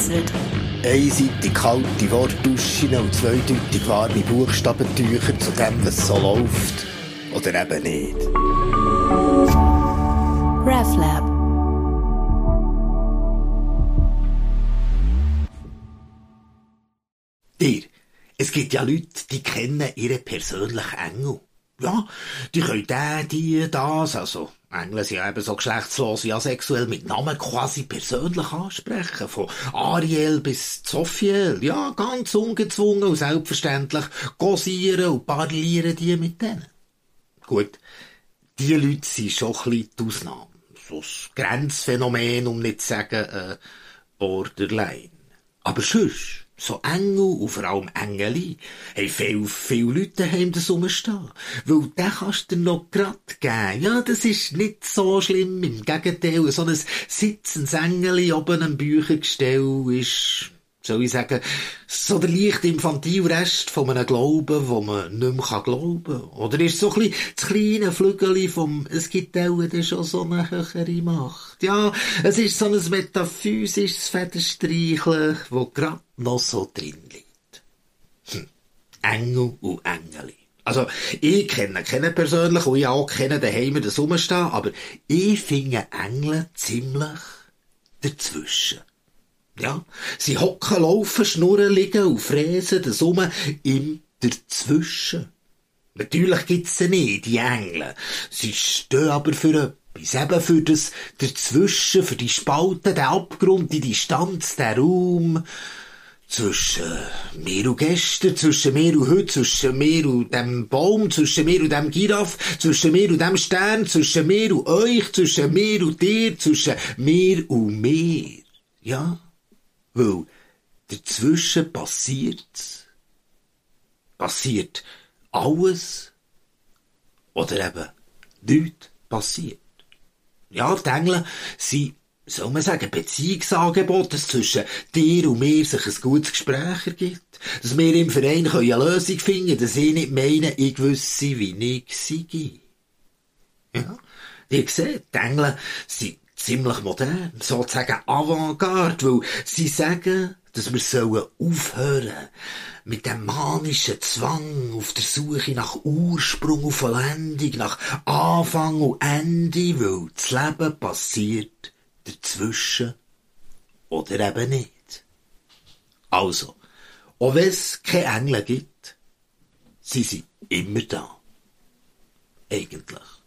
vereinzelt. Einseitig kalte Wortduschen und zweideutig warme Buchstabentücher zu dem, was so läuft. Oder eben nicht. RefLab. Dir, es gibt ja Leute, die kennen ihren persönlichen Engel. Ja, die können den, die, das, also Engel sind ja eben so geschlechtslos wie asexuell mit Namen quasi persönlich ansprechen. Von Ariel bis Sophiel. Ja, ganz ungezwungen und selbstverständlich gosieren und parlieren die mit denen. Gut, die Leute sind schon ein bisschen die Ausnahme. So ein Grenzphänomen, um nicht zu sagen, äh, Borderline. Aber sonst, so Engel und vor allem Engeli, haben viel, viele Leute daheim das rumstehen. Weil den kannst du dir noch grad geben. Ja, das ist nicht so schlimm. Im Gegenteil, so ein sitzendes Engeli oben am Büchergestell ist, soll ich sagen, so der leicht infantile Rest von einem Glauben, wo man nicht mehr glauben kann. Oder ist so ein bisschen das kleine Flügeli vom, es gibt auch schon so eine höhere Macht. Ja, es ist so ein metaphysisches Federstreicheln, wo grad noch so drin liegt. Hm. Engel und Engeli. Also, ich kenne keinen persönlich und ich auch kenne daheim das rumstehen, aber ich finde Engel ziemlich dazwischen. Ja, sie hocken, laufen, schnurren, liegen und fräsen das um im Dazwischen. Natürlich gibt's sie nicht, die Engel. Sie stehen aber für etwas, eben für das Dazwischen, für die Spalten, den Abgrund, die Distanz, den Raum zwischen mir und gestern, zwischen mir und heute, zwischen mir und dem Baum, zwischen mir und dem Giraffe, zwischen mir und dem Stern, zwischen mir und euch, zwischen mir und dir, zwischen mir und mir. Ja? Weil dazwischen passiert's. Passiert alles. Oder eben nichts passiert. Ja, die Engel sind, soll man sagen, Beziehungsangebote, dass zwischen dir und mir sich ein gutes Gespräch ergibt. Dass wir im Verein eine Lösung finden können, dass ich nicht meine, ich wüsste, wie ich sei. Ja. Ihr seht, die Engel sind ziemlich modern, sozusagen Avantgarde, weil sie sagen, dass wir sollen aufhören mit dem manischen Zwang auf der Suche nach Ursprung und Vollendung, nach Anfang und Ende, weil das Leben passiert dazwischen oder eben nicht. Also, auch wenn es keine Engel gibt, sie sind immer da. Eigentlich.